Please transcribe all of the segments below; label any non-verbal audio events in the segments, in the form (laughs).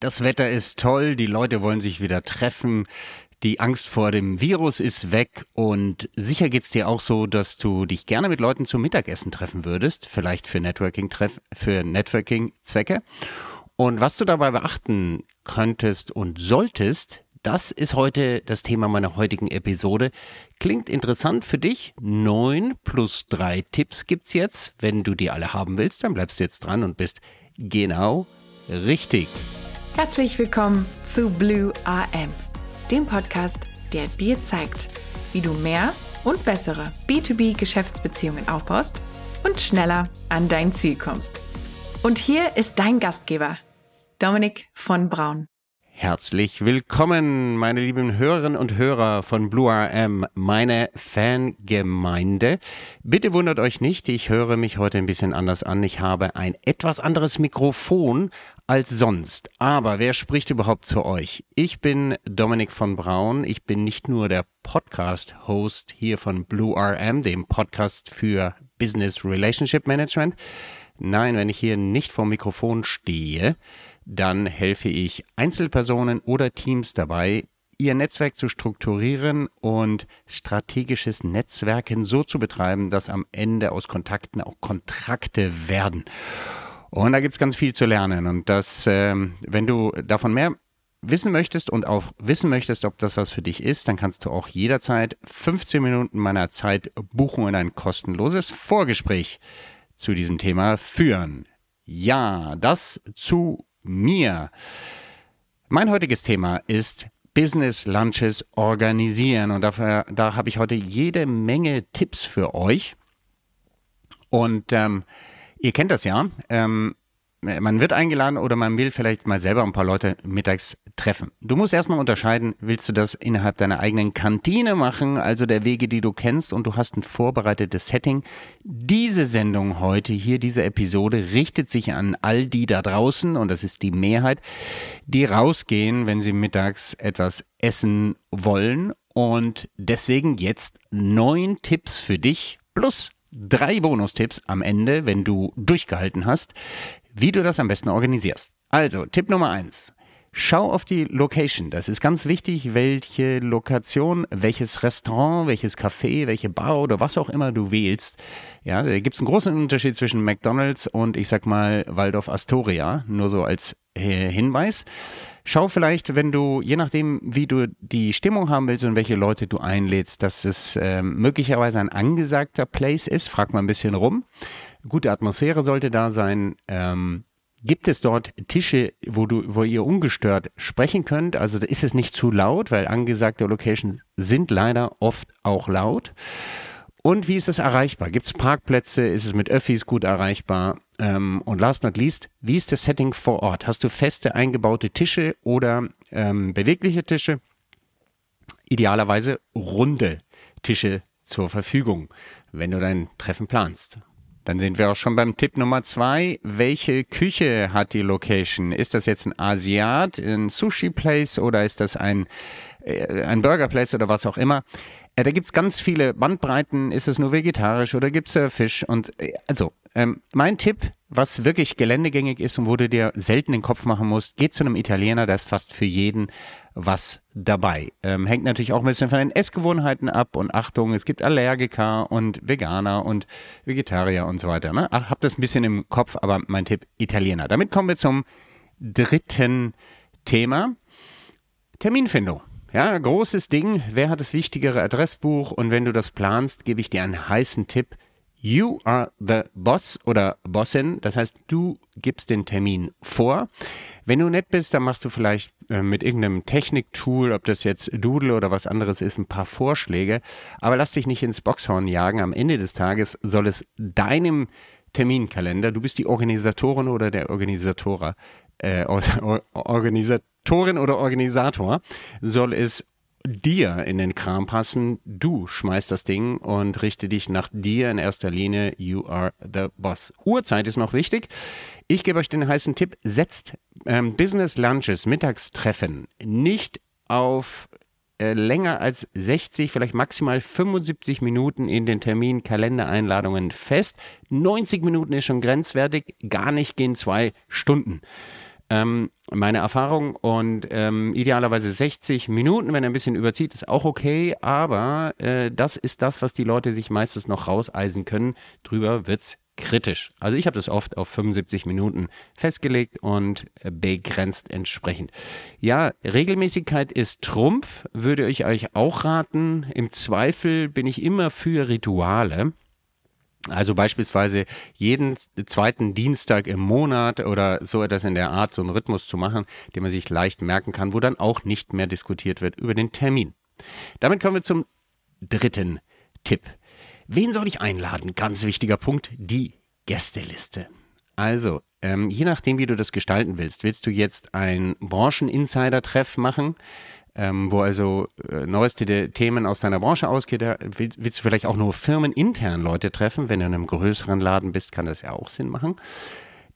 Das Wetter ist toll, die Leute wollen sich wieder treffen, die Angst vor dem Virus ist weg und sicher geht's dir auch so, dass du dich gerne mit Leuten zum Mittagessen treffen würdest, vielleicht für Networking für Networking Zwecke. Und was du dabei beachten könntest und solltest, das ist heute das Thema meiner heutigen Episode. Klingt interessant für dich? Neun plus drei Tipps gibt's jetzt. Wenn du die alle haben willst, dann bleibst du jetzt dran und bist genau richtig. Herzlich willkommen zu Blue AM, dem Podcast, der dir zeigt, wie du mehr und bessere B2B-Geschäftsbeziehungen aufbaust und schneller an dein Ziel kommst. Und hier ist dein Gastgeber, Dominik von Braun. Herzlich willkommen, meine lieben Hörerinnen und Hörer von Blue RM, meine Fangemeinde. Bitte wundert euch nicht, ich höre mich heute ein bisschen anders an. Ich habe ein etwas anderes Mikrofon als sonst. Aber wer spricht überhaupt zu euch? Ich bin Dominik von Braun. Ich bin nicht nur der Podcast-Host hier von Blue RM, dem Podcast für Business Relationship Management. Nein, wenn ich hier nicht vor Mikrofon stehe, dann helfe ich Einzelpersonen oder Teams dabei, ihr Netzwerk zu strukturieren und strategisches Netzwerken so zu betreiben, dass am Ende aus Kontakten auch Kontrakte werden. Und da gibt es ganz viel zu lernen. Und das, ähm, wenn du davon mehr wissen möchtest und auch wissen möchtest, ob das was für dich ist, dann kannst du auch jederzeit 15 Minuten meiner Zeit buchen und ein kostenloses Vorgespräch zu diesem Thema führen. Ja, das zu mir. Mein heutiges Thema ist Business Lunches organisieren und dafür, da habe ich heute jede Menge Tipps für euch. Und ähm, ihr kennt das ja. Ähm, man wird eingeladen oder man will vielleicht mal selber ein paar Leute mittags treffen. Du musst erstmal unterscheiden, willst du das innerhalb deiner eigenen Kantine machen, also der Wege, die du kennst und du hast ein vorbereitetes Setting. Diese Sendung heute hier, diese Episode richtet sich an all die da draußen und das ist die Mehrheit, die rausgehen, wenn sie mittags etwas essen wollen und deswegen jetzt neun Tipps für dich plus drei Bonustipps am Ende, wenn du durchgehalten hast, wie du das am besten organisierst. Also, Tipp Nummer eins. Schau auf die Location. Das ist ganz wichtig, welche Lokation, welches Restaurant, welches Café, welche Bar oder was auch immer du wählst. Ja, da gibt es einen großen Unterschied zwischen McDonalds und ich sag mal Waldorf Astoria, nur so als äh, Hinweis. Schau vielleicht, wenn du, je nachdem, wie du die Stimmung haben willst und welche Leute du einlädst, dass es äh, möglicherweise ein angesagter Place ist. Frag mal ein bisschen rum. Gute Atmosphäre sollte da sein. Ähm, Gibt es dort Tische, wo du, wo ihr ungestört sprechen könnt? Also ist es nicht zu laut, weil angesagte Locations sind leider oft auch laut. Und wie ist es erreichbar? Gibt es Parkplätze? Ist es mit Öffis gut erreichbar? Ähm, und last not least, wie ist das Setting vor Ort? Hast du feste eingebaute Tische oder ähm, bewegliche Tische? Idealerweise runde Tische zur Verfügung, wenn du dein Treffen planst. Dann sind wir auch schon beim Tipp Nummer zwei. Welche Küche hat die Location? Ist das jetzt ein Asiat, ein Sushi-Place oder ist das ein, äh, ein Burger-Place oder was auch immer? Äh, da gibt's ganz viele Bandbreiten. Ist es nur vegetarisch oder gibt's äh, Fisch? Und äh, also, ähm, mein Tipp, was wirklich geländegängig ist und wo du dir selten den Kopf machen musst, geh zu einem Italiener, da ist fast für jeden was dabei. Ähm, hängt natürlich auch ein bisschen von den Essgewohnheiten ab und Achtung, es gibt Allergiker und Veganer und Vegetarier und so weiter. Ne? Ach, hab das ein bisschen im Kopf, aber mein Tipp, Italiener. Damit kommen wir zum dritten Thema. Terminfindung. Ja, großes Ding. Wer hat das wichtigere Adressbuch? Und wenn du das planst, gebe ich dir einen heißen Tipp. You are the boss oder Bossin. Das heißt, du gibst den Termin vor. Wenn du nett bist, dann machst du vielleicht äh, mit irgendeinem Techniktool, ob das jetzt Doodle oder was anderes ist, ein paar Vorschläge. Aber lass dich nicht ins Boxhorn jagen. Am Ende des Tages soll es deinem Terminkalender, du bist die Organisatorin oder der Organisator, äh, (laughs) Organisatorin oder Organisator, soll es dir in den Kram passen. Du schmeißt das Ding und richte dich nach dir in erster Linie. You are the boss. Uhrzeit ist noch wichtig. Ich gebe euch den heißen Tipp. Setzt ähm, Business Lunches, Mittagstreffen nicht auf äh, länger als 60, vielleicht maximal 75 Minuten in den Termin-Kalendereinladungen fest. 90 Minuten ist schon grenzwertig. Gar nicht gehen zwei Stunden. Ähm, meine Erfahrung und ähm, idealerweise 60 Minuten, wenn er ein bisschen überzieht, ist auch okay, aber äh, das ist das, was die Leute sich meistens noch rauseisen können. Drüber wird's kritisch. Also ich habe das oft auf 75 Minuten festgelegt und begrenzt entsprechend. Ja, Regelmäßigkeit ist Trumpf, würde ich euch auch raten. Im Zweifel bin ich immer für Rituale. Also beispielsweise jeden zweiten Dienstag im Monat oder so etwas in der Art, so einen Rhythmus zu machen, den man sich leicht merken kann, wo dann auch nicht mehr diskutiert wird über den Termin. Damit kommen wir zum dritten Tipp. Wen soll ich einladen? Ganz wichtiger Punkt, die Gästeliste. Also, ähm, je nachdem, wie du das gestalten willst, willst du jetzt ein Brancheninsider-Treff machen, ähm, wo also äh, neueste Themen aus deiner Branche ausgeht. Willst, willst, du vielleicht auch nur firmenintern Leute treffen? Wenn du in einem größeren Laden bist, kann das ja auch Sinn machen.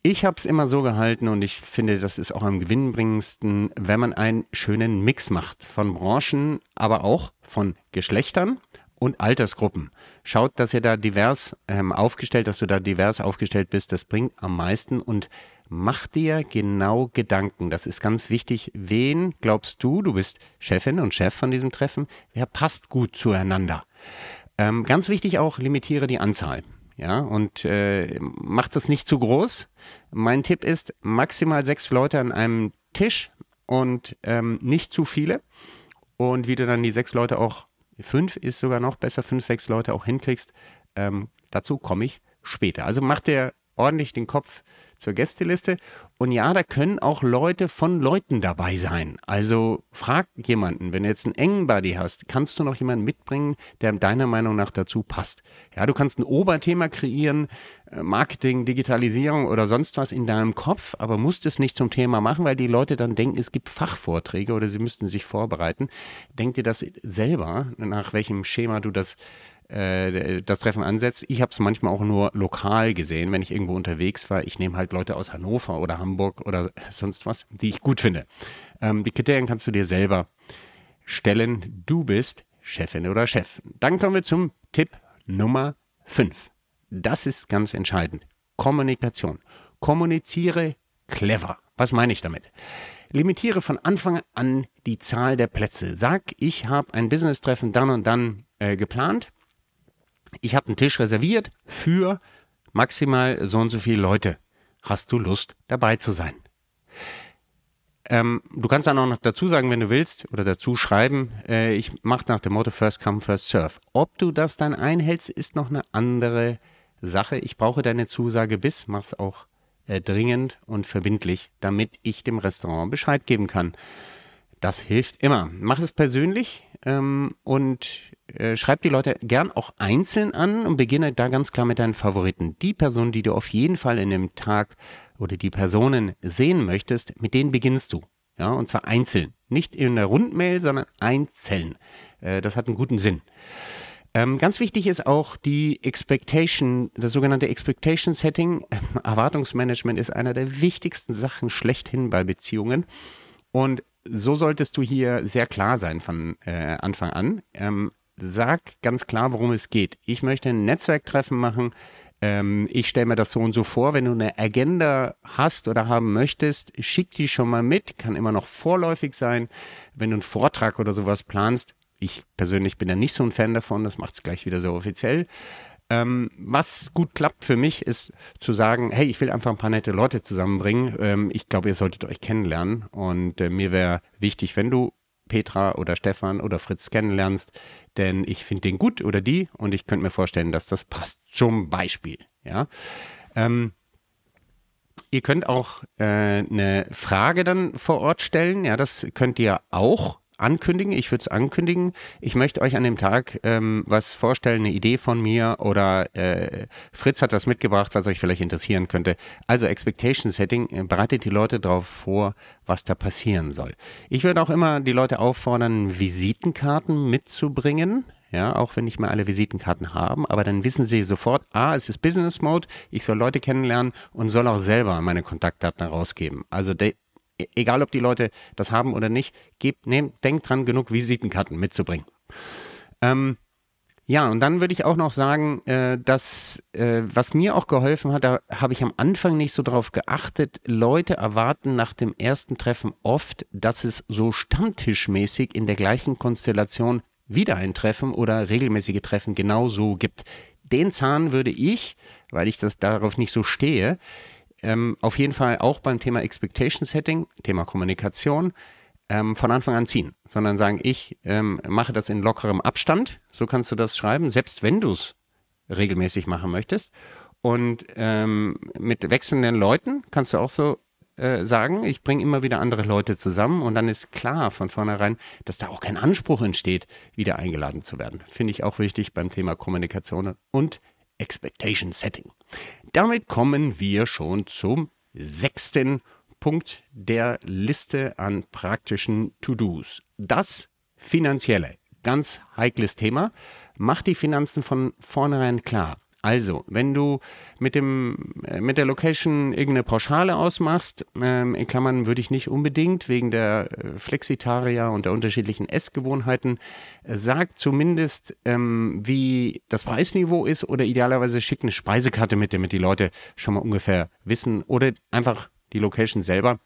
Ich habe es immer so gehalten und ich finde, das ist auch am gewinnbringendsten, wenn man einen schönen Mix macht von Branchen, aber auch von Geschlechtern und Altersgruppen. Schaut, dass ihr da divers ähm, aufgestellt, dass du da divers aufgestellt bist. Das bringt am meisten und mach dir genau Gedanken. Das ist ganz wichtig. Wen glaubst du, du bist Chefin und Chef von diesem Treffen, wer passt gut zueinander? Ähm, ganz wichtig auch, limitiere die Anzahl. Ja, und äh, mach das nicht zu groß. Mein Tipp ist maximal sechs Leute an einem Tisch und ähm, nicht zu viele. Und wie du dann die sechs Leute auch, fünf ist sogar noch besser, fünf, sechs Leute auch hinkriegst, ähm, dazu komme ich später. Also mach dir ordentlich den Kopf zur Gästeliste. Und ja, da können auch Leute von Leuten dabei sein. Also frag jemanden, wenn du jetzt einen engen Buddy hast, kannst du noch jemanden mitbringen, der deiner Meinung nach dazu passt. Ja, du kannst ein Oberthema kreieren, äh, Marketing, Digitalisierung oder sonst was in deinem Kopf, aber musst es nicht zum Thema machen, weil die Leute dann denken, es gibt Fachvorträge oder sie müssten sich vorbereiten. Denk dir das selber, nach welchem Schema du das das Treffen ansetzt. Ich habe es manchmal auch nur lokal gesehen, wenn ich irgendwo unterwegs war. Ich nehme halt Leute aus Hannover oder Hamburg oder sonst was, die ich gut finde. Ähm, die Kriterien kannst du dir selber stellen. Du bist Chefin oder Chef. Dann kommen wir zum Tipp Nummer 5. Das ist ganz entscheidend. Kommunikation. Kommuniziere clever. Was meine ich damit? Limitiere von Anfang an die Zahl der Plätze. Sag, ich habe ein Business-Treffen dann und dann äh, geplant ich habe einen Tisch reserviert für maximal so und so viele Leute. Hast du Lust, dabei zu sein? Ähm, du kannst dann auch noch dazu sagen, wenn du willst, oder dazu schreiben, äh, ich mache nach dem Motto First Come, First Serve. Ob du das dann einhältst, ist noch eine andere Sache. Ich brauche deine Zusage bis, mach's auch äh, dringend und verbindlich, damit ich dem Restaurant Bescheid geben kann. Das hilft immer. Mach es persönlich ähm, und äh, schreib die Leute gern auch einzeln an und beginne da ganz klar mit deinen Favoriten. Die Personen, die du auf jeden Fall in dem Tag oder die Personen sehen möchtest, mit denen beginnst du. Ja, und zwar einzeln. Nicht in der Rundmail, sondern einzeln. Äh, das hat einen guten Sinn. Ähm, ganz wichtig ist auch die Expectation, das sogenannte Expectation Setting. (laughs) Erwartungsmanagement ist einer der wichtigsten Sachen schlechthin bei Beziehungen. Und so solltest du hier sehr klar sein von äh, Anfang an. Ähm, sag ganz klar, worum es geht. Ich möchte ein Netzwerktreffen machen. Ähm, ich stelle mir das so und so vor. Wenn du eine Agenda hast oder haben möchtest, schick die schon mal mit. Kann immer noch vorläufig sein. Wenn du einen Vortrag oder sowas planst, ich persönlich bin ja nicht so ein Fan davon, das macht es gleich wieder so offiziell. Ähm, was gut klappt für mich, ist zu sagen, hey, ich will einfach ein paar nette Leute zusammenbringen. Ähm, ich glaube, ihr solltet euch kennenlernen. Und äh, mir wäre wichtig, wenn du Petra oder Stefan oder Fritz kennenlernst, denn ich finde den gut oder die und ich könnte mir vorstellen, dass das passt. Zum Beispiel, ja. Ähm, ihr könnt auch äh, eine Frage dann vor Ort stellen. Ja, das könnt ihr auch ankündigen. Ich würde es ankündigen. Ich möchte euch an dem Tag ähm, was vorstellen, eine Idee von mir oder äh, Fritz hat was mitgebracht, was euch vielleicht interessieren könnte. Also Expectation Setting, äh, bereitet die Leute darauf vor, was da passieren soll. Ich würde auch immer die Leute auffordern, Visitenkarten mitzubringen. Ja, auch wenn nicht mehr alle Visitenkarten haben, aber dann wissen sie sofort, ah, es ist Business Mode, ich soll Leute kennenlernen und soll auch selber meine Kontaktdaten herausgeben. Also de, egal ob die Leute das haben oder nicht, gebt, nehmt, denkt dran, genug Visitenkarten mitzubringen. Ähm, Ja, und dann würde ich auch noch sagen, äh, dass äh, was mir auch geholfen hat, da habe ich am Anfang nicht so drauf geachtet. Leute erwarten nach dem ersten Treffen oft, dass es so stammtischmäßig in der gleichen Konstellation wieder ein Treffen oder regelmäßige Treffen genauso gibt. Den Zahn würde ich, weil ich das darauf nicht so stehe, ähm, auf jeden Fall auch beim Thema Expectation Setting, Thema Kommunikation, ähm, von Anfang an ziehen, sondern sagen, ich ähm, mache das in lockerem Abstand, so kannst du das schreiben, selbst wenn du es regelmäßig machen möchtest. Und ähm, mit wechselnden Leuten kannst du auch so äh, sagen, ich bringe immer wieder andere Leute zusammen und dann ist klar von vornherein, dass da auch kein Anspruch entsteht, wieder eingeladen zu werden. Finde ich auch wichtig beim Thema Kommunikation und Expectation Setting. Damit kommen wir schon zum sechsten Punkt der Liste an praktischen To-Dos. Das Finanzielle. Ganz heikles Thema. Mach die Finanzen von vornherein klar. Also, wenn du mit dem äh, mit der Location irgendeine Pauschale ausmachst, ähm, in Klammern würde ich nicht unbedingt wegen der äh, Flexitaria und der unterschiedlichen Essgewohnheiten, äh, sag zumindest, ähm, wie das Preisniveau ist oder idealerweise schick eine Speisekarte mit, damit die Leute schon mal ungefähr wissen oder einfach die Location selber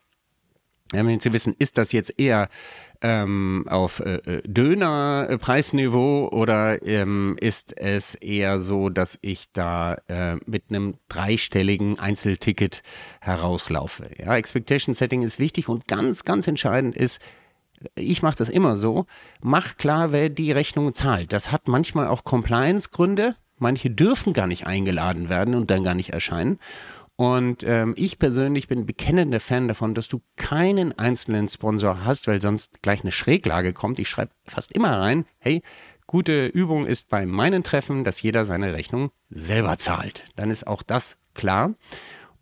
wenn Sie wissen, ist das jetzt eher ähm, auf äh, äh Döner-Preisniveau oder ähm, ist es eher so, dass ich da äh, mit einem dreistelligen Einzelticket herauslaufe? Ja, Expectation Setting ist wichtig und ganz, ganz entscheidend ist, ich mache das immer so, mach klar, wer die Rechnung zahlt. Das hat manchmal auch Compliance-Gründe. Manche dürfen gar nicht eingeladen werden und dann gar nicht erscheinen. Und ähm, ich persönlich bin bekennender Fan davon, dass du keinen einzelnen Sponsor hast, weil sonst gleich eine Schräglage kommt. Ich schreibe fast immer rein, hey, gute Übung ist bei meinen Treffen, dass jeder seine Rechnung selber zahlt. Dann ist auch das klar.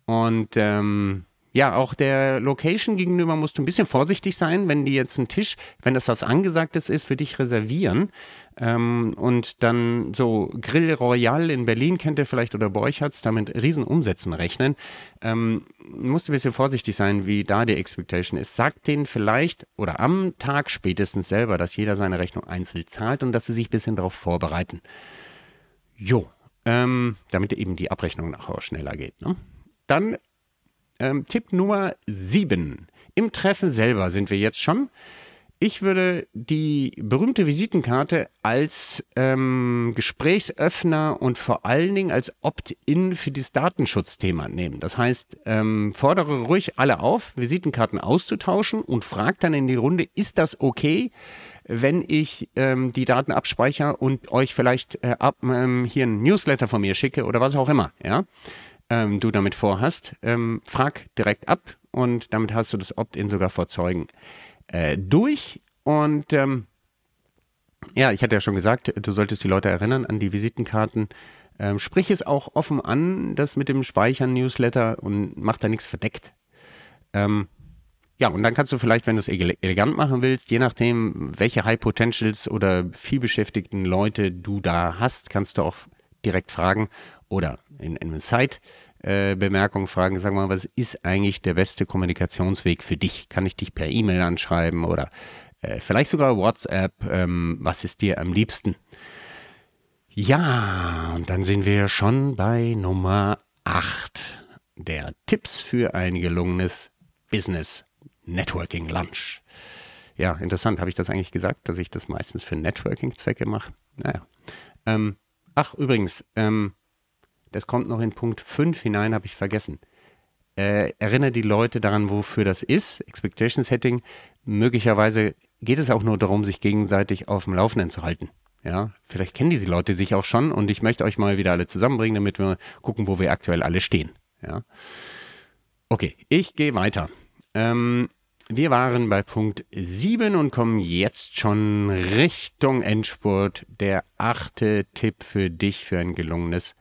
Und ähm, ja, auch der Location gegenüber musst du ein bisschen vorsichtig sein, wenn die jetzt einen Tisch, wenn das was Angesagtes ist, für dich reservieren. Ähm, und dann so Grill Royal in Berlin kennt ihr vielleicht oder bei euch hat's, damit Riesenumsätzen rechnen. Ähm, musst du ein bisschen vorsichtig sein, wie da die Expectation ist. Sagt denen vielleicht oder am Tag spätestens selber, dass jeder seine Rechnung einzeln zahlt und dass sie sich ein bisschen darauf vorbereiten. Jo, ähm, damit eben die Abrechnung nachher schneller geht. Ne? Dann ähm, Tipp Nummer 7. Im Treffen selber sind wir jetzt schon. Ich würde die berühmte Visitenkarte als ähm, Gesprächsöffner und vor allen Dingen als Opt-in für das Datenschutzthema nehmen. Das heißt, ähm, fordere ruhig alle auf, Visitenkarten auszutauschen und frag dann in die Runde, ist das okay, wenn ich ähm, die Daten abspeichere und euch vielleicht äh, ab, ähm, hier ein Newsletter von mir schicke oder was auch immer, ja? Ähm, du damit vorhast, ähm, frag direkt ab und damit hast du das Opt-in sogar vor Zeugen äh, durch. Und ähm, ja, ich hatte ja schon gesagt, du solltest die Leute erinnern an die Visitenkarten. Ähm, sprich es auch offen an, das mit dem Speichern Newsletter und mach da nichts verdeckt. Ähm, ja, und dann kannst du vielleicht, wenn du es elegant machen willst, je nachdem, welche High Potentials oder vielbeschäftigten Leute du da hast, kannst du auch direkt fragen oder in, in einer Side-Bemerkung äh, fragen, sag mal, was ist eigentlich der beste Kommunikationsweg für dich? Kann ich dich per E-Mail anschreiben oder äh, vielleicht sogar WhatsApp? Ähm, was ist dir am liebsten? Ja, und dann sind wir schon bei Nummer 8 der Tipps für ein gelungenes Business Networking Lunch. Ja, interessant. Habe ich das eigentlich gesagt, dass ich das meistens für Networking-Zwecke mache? Naja. Ähm, ach, übrigens, ähm, das kommt noch in Punkt 5 hinein, habe ich vergessen. Äh, erinnere die Leute daran, wofür das ist, Expectation Setting. Möglicherweise geht es auch nur darum, sich gegenseitig auf dem Laufenden zu halten. Ja, vielleicht kennen diese Leute sich auch schon und ich möchte euch mal wieder alle zusammenbringen, damit wir gucken, wo wir aktuell alle stehen. Ja. Okay, ich gehe weiter. Ähm, wir waren bei Punkt 7 und kommen jetzt schon Richtung Endspurt. Der achte Tipp für dich für ein gelungenes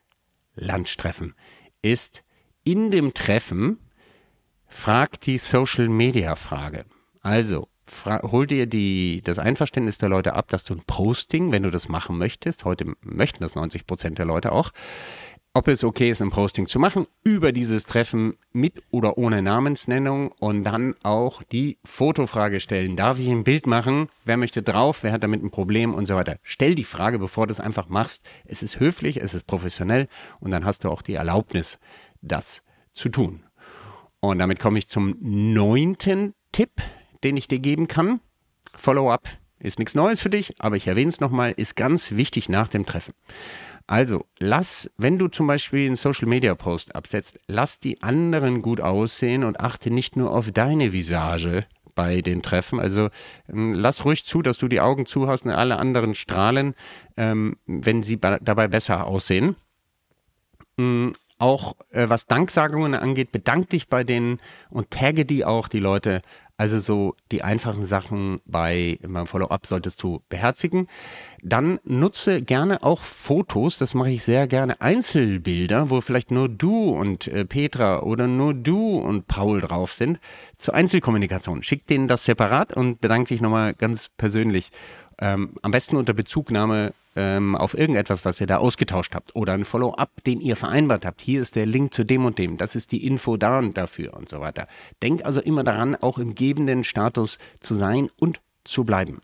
Lunchtreffen ist in dem Treffen frag die Social Media Frage. Also hol dir die, das Einverständnis der Leute ab, dass du ein Posting, wenn du das machen möchtest, heute möchten das 90 Prozent der Leute auch, ob es okay ist, ein Posting zu machen über dieses Treffen mit oder ohne Namensnennung und dann auch die Fotofrage stellen. Darf ich ein Bild machen? Wer möchte drauf? Wer hat damit ein Problem und so weiter? Stell die Frage, bevor du es einfach machst. Es ist höflich, es ist professionell und dann hast du auch die Erlaubnis, das zu tun. Und damit komme ich zum neunten Tipp, den ich dir geben kann. Follow-up ist nichts Neues für dich, aber ich erwähne es nochmal, ist ganz wichtig nach dem Treffen. Also, lass, wenn du zum Beispiel einen Social Media Post absetzt, lass die anderen gut aussehen und achte nicht nur auf deine Visage bei den Treffen. Also ähm, lass ruhig zu, dass du die Augen zu hast und alle anderen strahlen, ähm, wenn sie dabei besser aussehen. Mhm. Auch äh, was Danksagungen angeht, bedank dich bei denen und tagge die auch, die Leute. Also so die einfachen Sachen bei beim Follow-up solltest du beherzigen. Dann nutze gerne auch Fotos, das mache ich sehr gerne, Einzelbilder, wo vielleicht nur du und äh, Petra oder nur du und Paul drauf sind, zur Einzelkommunikation. Schick denen das separat und bedanke dich nochmal ganz persönlich. Ähm, am besten unter Bezugnahme ähm, auf irgendetwas, was ihr da ausgetauscht habt oder ein Follow-up, den ihr vereinbart habt. Hier ist der Link zu dem und dem. Das ist die Info da und dafür und so weiter. Denkt also immer daran, auch im gebenden Status zu sein und zu bleiben.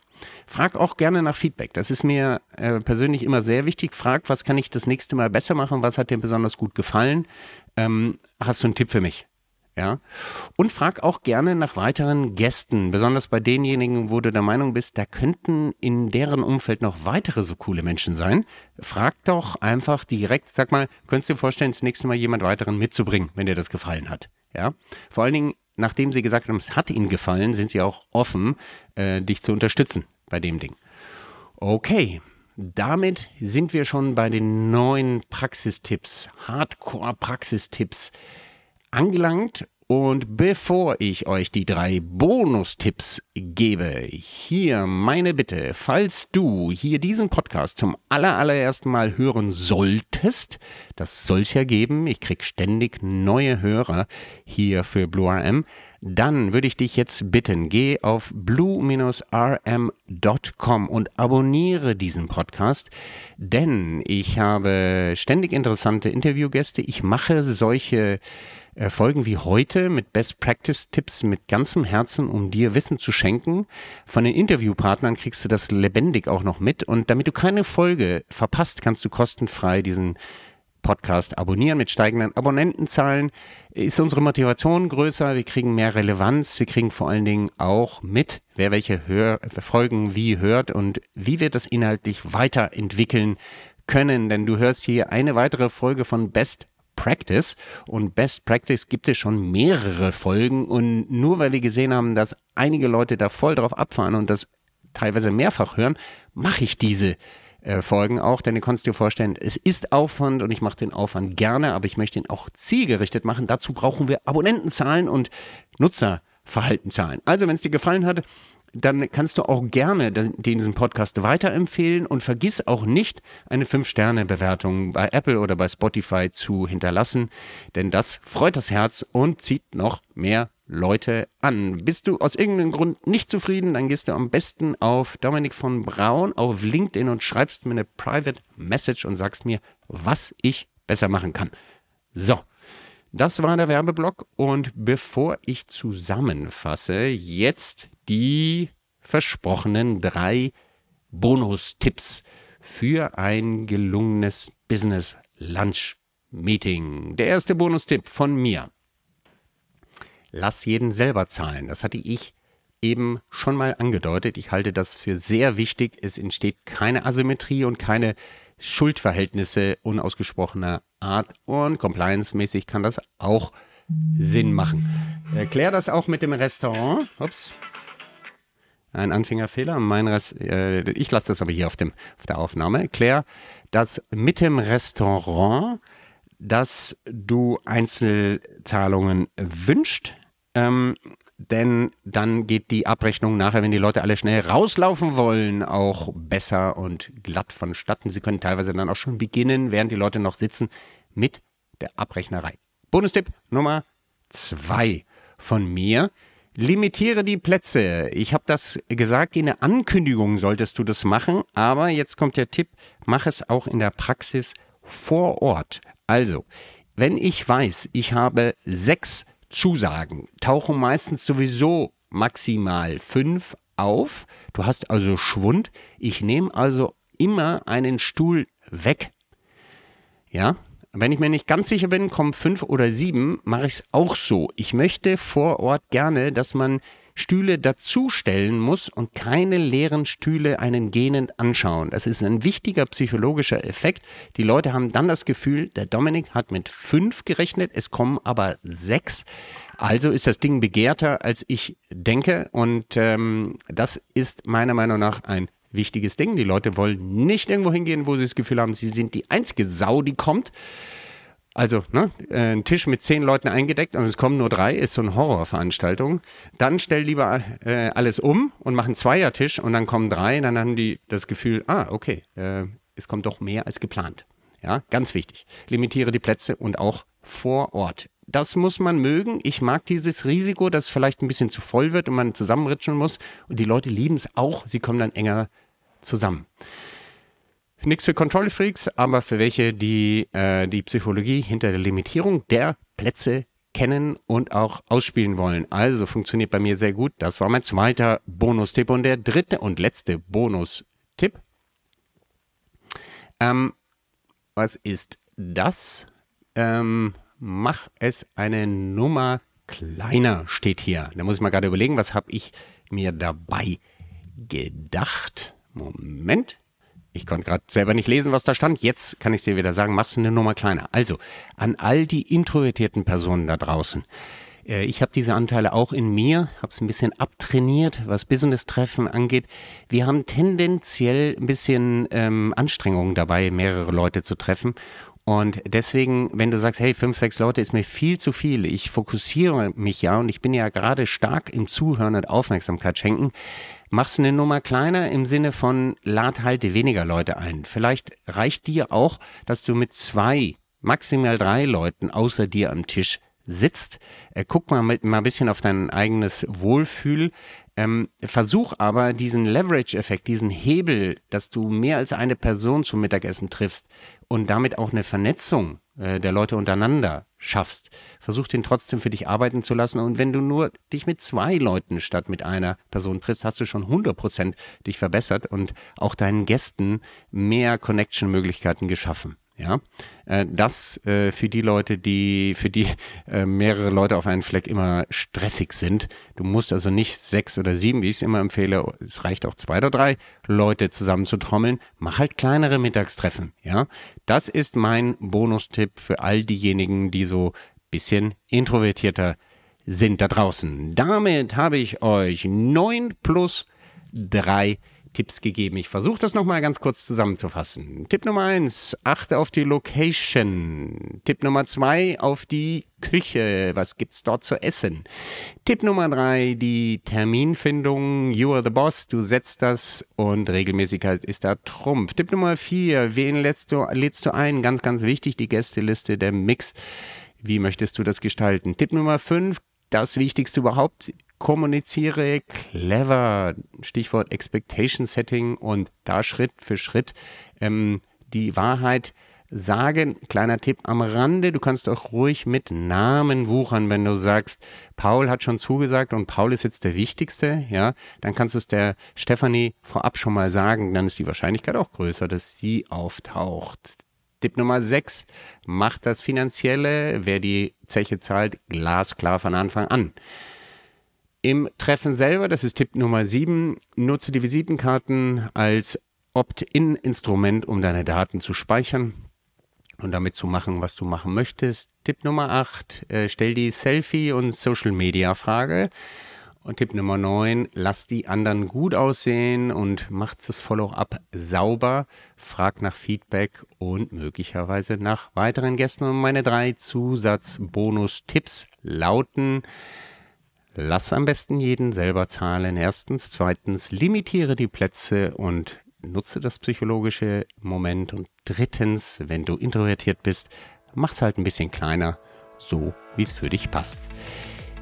Frag auch gerne nach Feedback. Das ist mir äh, persönlich immer sehr wichtig. Frag, was kann ich das nächste Mal besser machen? Was hat dir besonders gut gefallen? Ähm, hast du einen Tipp für mich? Ja. Und frag auch gerne nach weiteren Gästen, besonders bei denjenigen, wo du der Meinung bist, da könnten in deren Umfeld noch weitere so coole Menschen sein. Frag doch einfach direkt, sag mal, könntest du dir vorstellen, das nächste Mal jemand weiteren mitzubringen, wenn dir das gefallen hat. Ja. Vor allen Dingen, nachdem sie gesagt haben, es hat ihnen gefallen, sind sie auch offen, äh, dich zu unterstützen bei dem Ding. Okay. Damit sind wir schon bei den neuen Praxistipps, Hardcore-Praxistipps angelangt. Und bevor ich euch die drei Bonustipps gebe, hier meine Bitte, falls du hier diesen Podcast zum allerersten Mal hören solltest, das soll es ja geben, ich krieg ständig neue Hörer hier für Blue RM, dann würde ich dich jetzt bitten, geh auf blue-rm.com und abonniere diesen Podcast, denn ich habe ständig interessante Interviewgäste, ich mache solche Folgen wie heute mit Best Practice Tipps mit ganzem Herzen, um dir Wissen zu schenken. Von den Interviewpartnern kriegst du das lebendig auch noch mit. Und damit du keine Folge verpasst, kannst du kostenfrei diesen Podcast abonnieren mit steigenden Abonnentenzahlen. Ist unsere Motivation größer, wir kriegen mehr Relevanz, wir kriegen vor allen Dingen auch mit, wer welche Hör Folgen wie hört und wie wir das inhaltlich weiterentwickeln können. Denn du hörst hier eine weitere Folge von Best Practice. Und Best Practice gibt es schon mehrere Folgen. Und nur weil wir gesehen haben, dass einige Leute da voll drauf abfahren und das teilweise mehrfach hören, mache ich diese äh, Folgen auch, denn du kannst dir vorstellen, es ist Aufwand und ich mache den Aufwand gerne, aber ich möchte ihn auch zielgerichtet machen. Dazu brauchen wir Abonnentenzahlen und Nutzerverhaltenzahlen. Also, wenn es dir gefallen hat, dann kannst du auch gerne diesen Podcast weiterempfehlen und vergiss auch nicht, eine 5-Sterne-Bewertung bei Apple oder bei Spotify zu hinterlassen, denn das freut das Herz und zieht noch mehr Leute an. Bist du aus irgendeinem Grund nicht zufrieden, dann gehst du am besten auf Dominik von Braun auf LinkedIn und schreibst mir eine Private Message und sagst mir, was ich besser machen kann. So. Das war der Werbeblock und bevor ich zusammenfasse, jetzt die versprochenen drei Bonustipps für ein gelungenes Business Lunch Meeting. Der erste Bonustipp von mir. Lass jeden selber zahlen. Das hatte ich eben schon mal angedeutet. Ich halte das für sehr wichtig. Es entsteht keine Asymmetrie und keine Schuldverhältnisse unausgesprochener Art und compliance-mäßig kann das auch Sinn machen. Erklär das auch mit dem Restaurant. Ups ein Anfängerfehler. Mein Rest, äh, ich lasse das aber hier auf, dem, auf der Aufnahme. Klär, dass mit dem Restaurant, dass du Einzelzahlungen wünscht, ähm, denn dann geht die Abrechnung nachher, wenn die Leute alle schnell rauslaufen wollen, auch besser und glatt vonstatten. Sie können teilweise dann auch schon beginnen, während die Leute noch sitzen, mit der Abrechnerei. Bonustipp Nummer zwei von mir. Limitiere die Plätze. Ich habe das gesagt, in der Ankündigung solltest du das machen, aber jetzt kommt der Tipp, mach es auch in der Praxis vor Ort. Also, wenn ich weiß, ich habe sechs Zusagen, tauchen meistens sowieso maximal fünf auf. Du hast also Schwund. Ich nehme also immer einen Stuhl weg. Ja, wenn ich mir nicht ganz sicher bin, kommen fünf oder sieben, mache ich es auch so. Ich möchte vor Ort gerne, dass man Stühle dazustellen muss und keine leeren Stühle einen gähnend anschauen. Das ist ein wichtiger psychologischer Effekt. Die Leute haben dann das Gefühl, der Dominik hat mit fünf gerechnet, es kommen aber sechs. Also ist das Ding begehrter, als ich denke. Und ähm, das ist meiner Meinung nach ein wichtiges Ding. Die Leute wollen nicht irgendwo hingehen, wo sie das Gefühl haben, sie sind die einzige Sau, die kommt. Also, ne, äh, ein Tisch mit zehn Leuten eingedeckt und es kommen nur drei, ist so eine Horrorveranstaltung. Dann stell lieber äh, alles um und mach einen Zweiertisch und dann kommen drei, dann haben die das Gefühl, ah, okay, äh, es kommt doch mehr als geplant. Ja, ganz wichtig. Limitiere die Plätze und auch vor Ort. Das muss man mögen. Ich mag dieses Risiko, dass es vielleicht ein bisschen zu voll wird und man zusammenritschen muss. Und die Leute lieben es auch. Sie kommen dann enger zusammen. Nichts für Control Freaks, aber für welche, die äh, die Psychologie hinter der Limitierung der Plätze kennen und auch ausspielen wollen. Also funktioniert bei mir sehr gut. Das war mein zweiter Bonustipp. Und der dritte und letzte Bonustipp. Ähm, was ist das? Ähm, mach es eine Nummer kleiner, steht hier. Da muss ich mal gerade überlegen, was habe ich mir dabei gedacht. Moment. Ich konnte gerade selber nicht lesen, was da stand. Jetzt kann ich dir wieder sagen, mach's eine Nummer kleiner. Also, an all die introvertierten Personen da draußen. Äh, ich habe diese Anteile auch in mir, habe es ein bisschen abtrainiert, was Business-Treffen angeht. Wir haben tendenziell ein bisschen ähm, Anstrengungen dabei, mehrere Leute zu treffen. Und deswegen, wenn du sagst, hey, fünf, sechs Leute ist mir viel zu viel, ich fokussiere mich ja und ich bin ja gerade stark im Zuhören und Aufmerksamkeit schenken, machst eine Nummer kleiner im Sinne von lad halte weniger Leute ein. Vielleicht reicht dir auch, dass du mit zwei, maximal drei Leuten außer dir am Tisch sitzt. Äh, guck mal, mit, mal ein bisschen auf dein eigenes Wohlfühl. Ähm, versuch aber diesen Leverage-Effekt, diesen Hebel, dass du mehr als eine Person zum Mittagessen triffst und damit auch eine Vernetzung äh, der Leute untereinander schaffst. Versuch den trotzdem für dich arbeiten zu lassen. Und wenn du nur dich mit zwei Leuten statt mit einer Person triffst, hast du schon 100% dich verbessert und auch deinen Gästen mehr Connection-Möglichkeiten geschaffen. Ja, äh, das äh, für die Leute, die für die äh, mehrere Leute auf einen Fleck immer stressig sind. Du musst also nicht sechs oder sieben, wie ich es immer empfehle. Es reicht auch zwei oder drei Leute zusammen zu trommeln. Mach halt kleinere Mittagstreffen. Ja, das ist mein Bonustipp für all diejenigen, die so bisschen introvertierter sind da draußen. Damit habe ich euch neun plus drei Tipps gegeben. Ich versuche das nochmal ganz kurz zusammenzufassen. Tipp Nummer eins, achte auf die Location. Tipp Nummer zwei, auf die Küche. Was gibt's dort zu essen? Tipp Nummer drei, die Terminfindung. You are the boss. Du setzt das und Regelmäßigkeit ist da Trumpf. Tipp Nummer vier, wen lädst du, lädst du ein? Ganz, ganz wichtig, die Gästeliste, der Mix. Wie möchtest du das gestalten? Tipp Nummer fünf, das Wichtigste überhaupt, kommuniziere clever. Stichwort Expectation Setting und da Schritt für Schritt ähm, die Wahrheit sagen. Kleiner Tipp am Rande, du kannst auch ruhig mit Namen wuchern, wenn du sagst, Paul hat schon zugesagt und Paul ist jetzt der Wichtigste, ja, dann kannst du es der Stefanie vorab schon mal sagen, dann ist die Wahrscheinlichkeit auch größer, dass sie auftaucht. Tipp Nummer 6, macht das Finanzielle, wer die Zeche zahlt, glasklar von Anfang an. Im Treffen selber, das ist Tipp Nummer 7, nutze die Visitenkarten als Opt-in-Instrument, um deine Daten zu speichern und damit zu machen, was du machen möchtest. Tipp Nummer 8, äh, stell die Selfie- und Social-Media-Frage. Und Tipp Nummer 9, lass die anderen gut aussehen und mach das Follow-up sauber, frag nach Feedback und möglicherweise nach weiteren Gästen. Und meine drei Zusatz-Bonus-Tipps lauten, Lass am besten jeden selber zahlen. Erstens. Zweitens, limitiere die Plätze und nutze das psychologische Moment. Und drittens, wenn du introvertiert bist, mach's halt ein bisschen kleiner, so wie es für dich passt.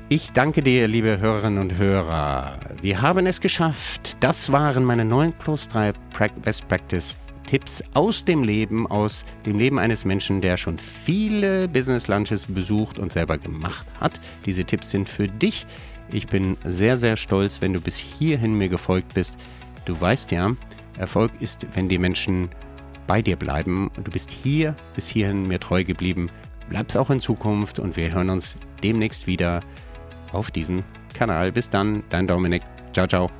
Ich danke dir, liebe Hörerinnen und Hörer. Wir haben es geschafft. Das waren meine 9 plus 3 Best Practice Tipps aus dem Leben, aus dem Leben eines Menschen, der schon viele Business Lunches besucht und selber gemacht hat. Diese Tipps sind für dich. Ich bin sehr, sehr stolz, wenn du bis hierhin mir gefolgt bist. Du weißt ja, Erfolg ist, wenn die Menschen bei dir bleiben. Du bist hier bis hierhin mir treu geblieben. Bleib's auch in Zukunft und wir hören uns demnächst wieder auf diesem Kanal. Bis dann, dein Dominik. Ciao, ciao.